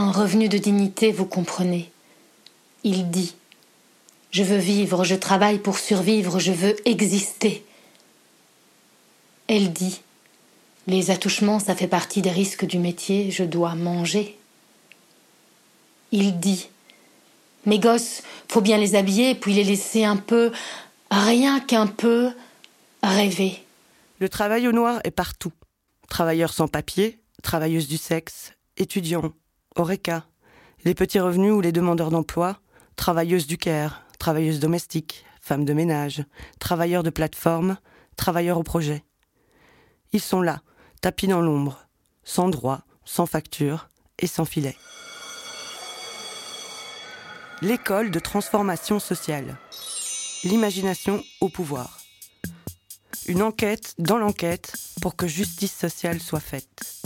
Un revenu de dignité, vous comprenez. Il dit Je veux vivre, je travaille pour survivre, je veux exister. Elle dit Les attouchements, ça fait partie des risques du métier, je dois manger. Il dit Mes gosses, faut bien les habiller, puis les laisser un peu, rien qu'un peu, rêver. Le travail au noir est partout. Travailleurs sans papier, travailleuses du sexe, étudiants, Oreca, les petits revenus ou les demandeurs d'emploi, travailleuses du care, travailleuses domestiques, femmes de ménage, travailleurs de plateforme, travailleurs au projet. Ils sont là, tapis dans l'ombre, sans droit, sans facture et sans filet. L'école de transformation sociale. L'imagination au pouvoir. Une enquête dans l'enquête pour que justice sociale soit faite.